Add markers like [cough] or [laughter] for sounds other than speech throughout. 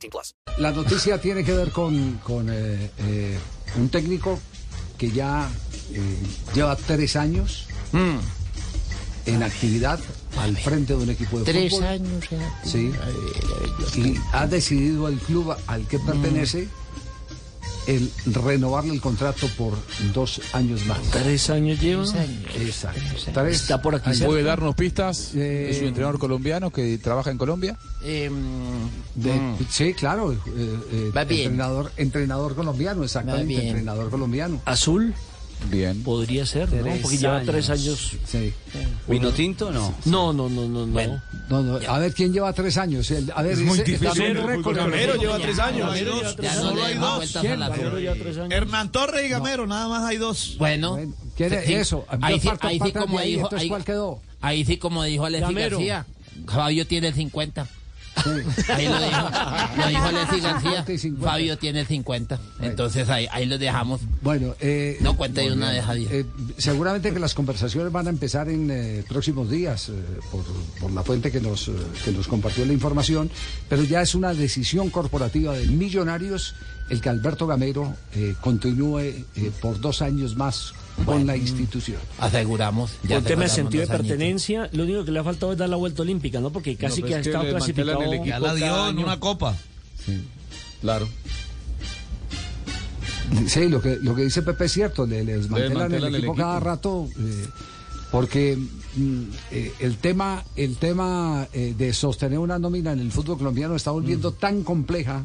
18 plus. La noticia tiene que ver con, con, eh, eh, un técnico que ya eh, lleva tres años en actividad al frente de un equipo de Tres fútbol. años ya. Sí. Y ha decidido el club al que pertenece el renovarle el contrato por dos años más. Tres años lleva. Tres años. Exacto. Tres Está por aquí. ¿Puede darnos pistas? Eh, ¿Es un entrenador colombiano que trabaja en Colombia? De- Sí, claro. eh, eh, Va bien. entrenador, entrenador colombiano, exactamente. bien. Entrenador colombiano. Azul Bien. podría ser, ¿no? Porque lleva tres años. Sí. ¿Vino tinto no? No, no, no, no, no. Bueno. No, no, a ver, ¿quién lleva tres años? El- a ver, Es muy ese- difícil. es un récord. Gamero lleva tres años. lleva tres años. Hernán Torres y Gamero, nada más hay dos. Bueno, Bueno, ¿quién es sí, eso? Ahí sí, como ahí, dijo, entonces, ahí, ¿cuál quedó? ahí sí como dijo Alexis. García, Fabio tiene el 50. Sí. Ahí lo dijo, lo [laughs] dijo Alexis García. 50 y 50. Fabio tiene el 50. Entonces ahí, ahí lo dejamos. Bueno, eh, No cuenta de una deja eh, seguramente que las conversaciones van a empezar en eh, próximos días eh, por, por la fuente que nos, eh, que nos compartió la información, pero ya es una decisión corporativa de millonarios el que Alberto Gamero eh, continúe eh, por dos años más con la institución. Aseguramos. ya Por tema de sentido de añitos. pertenencia, lo único que le ha faltado es dar la vuelta olímpica, ¿no? Porque casi No, que pues ha es que estado le mantelan clasificado. el equipo Ya la dio en una copa. Claro. Sí, lo que, lo que dice Pepe es cierto, le, el, desmantelan el equipo, cada equipo. rato, eh, porque mm, eh, el tema, el tema eh, de sostener una nómina en el fútbol colombiano está volviendo tan compleja,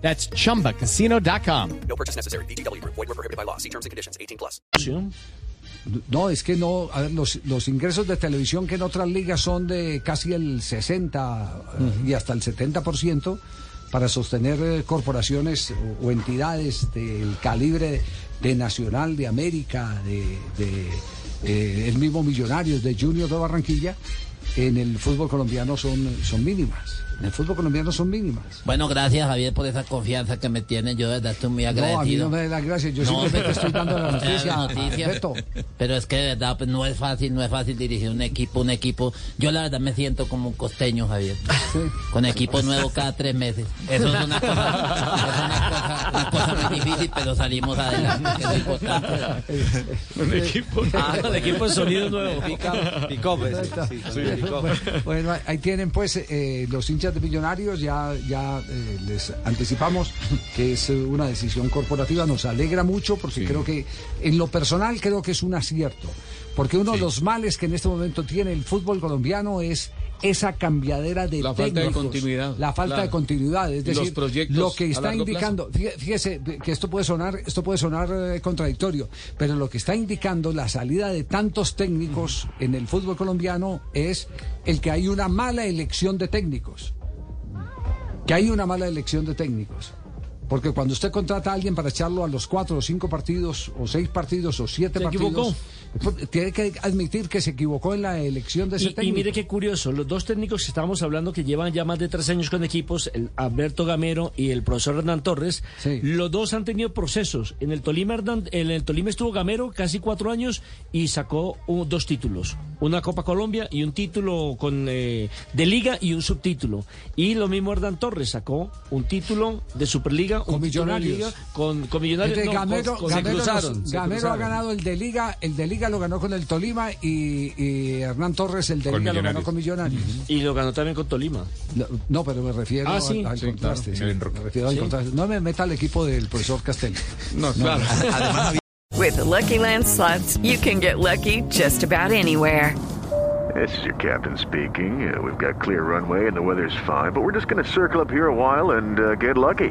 That's chumbacasino.com. No purchase necessary. BGW. Void were prohibited by law. See terms and conditions. 18 plus. No, es que no, a ver, los, los ingresos de televisión que en otras ligas son de casi el 60 y hasta el 70% para sostener eh, corporaciones o, o entidades del calibre de Nacional, de América, de, de, eh, el mismo Millonarios, de Junior de Barranquilla, en el fútbol colombiano son, son mínimas. En el fútbol colombiano son mínimas. Bueno, gracias Javier por esa confianza que me tienes. Yo de verdad estoy muy No, a mí agradecido. no me da las gracias, yo No, simplemente pero- estoy dando la [laughs] noticia. la noticia. Pero es que de verdad pues, no es fácil, no es fácil dirigir un equipo, un equipo. Yo la verdad me siento como un costeño, Javier. Sí. Con equipo nuevo cada tres meses. Eso es una cosa, [laughs] es una cosa, una difícil, pero salimos adelante, que es lo importante. Un equipo. Ah, el equipo de sonido nuevo. Bueno, ahí tienen pues eh, los hinchas de Millonarios, ya, ya eh, les anticipamos que es eh, una decisión corporativa, nos alegra mucho porque creo que en lo personal creo que es un acierto, porque uno de los males que en este momento tiene el fútbol colombiano es esa cambiadera de La falta de continuidad, la falta claro. de continuidad, es los decir, lo que está indicando, fíjese, fíjese que esto puede sonar, esto puede sonar eh, contradictorio, pero lo que está indicando la salida de tantos técnicos en el fútbol colombiano es el que hay una mala elección de técnicos. Que hay una mala elección de técnicos. Porque cuando usted contrata a alguien para echarlo a los cuatro o cinco partidos, o seis partidos, o siete Se partidos, equivocó. tiene que admitir que se equivocó en la elección de ese Y, y técnico. mire qué curioso, los dos técnicos que estábamos hablando que llevan ya más de tres años con equipos, el Alberto Gamero y el profesor Hernán Torres, Sí. los dos han tenido procesos. En el Tolima, Hernán- en el Tolima estuvo Gamero casi cuatro años y sacó dos títulos, una Copa Colombia y un título con eh, de Liga y un subtítulo. Y lo mismo Hernán Torres sacó un título de Superliga liga, Con un Millonarios. liga, con, con millonarios. Entonces, no, con- Gamero, con- Gamero nos- cruzaron, se Gamero ha ganado el de Liga, el de Liga lo ganó con el Tolima y, y Hernán Torres el de Con Liga lo ganó Millonarios. con Millonarios. y lo ganó también con Tolima. No, no, pero me refiero Ah, sí. al, Sí, contraste. claro. sí, me refiero al contraste. No me meta al equipo del profesor Castel. No, claro. [laughs] With the Lucky Land slots, you can get lucky just about anywhere. This is your captain speaking. Uh, we've got clear runway and the weather's fine, but we're just going to circle up here a while and uh, get lucky.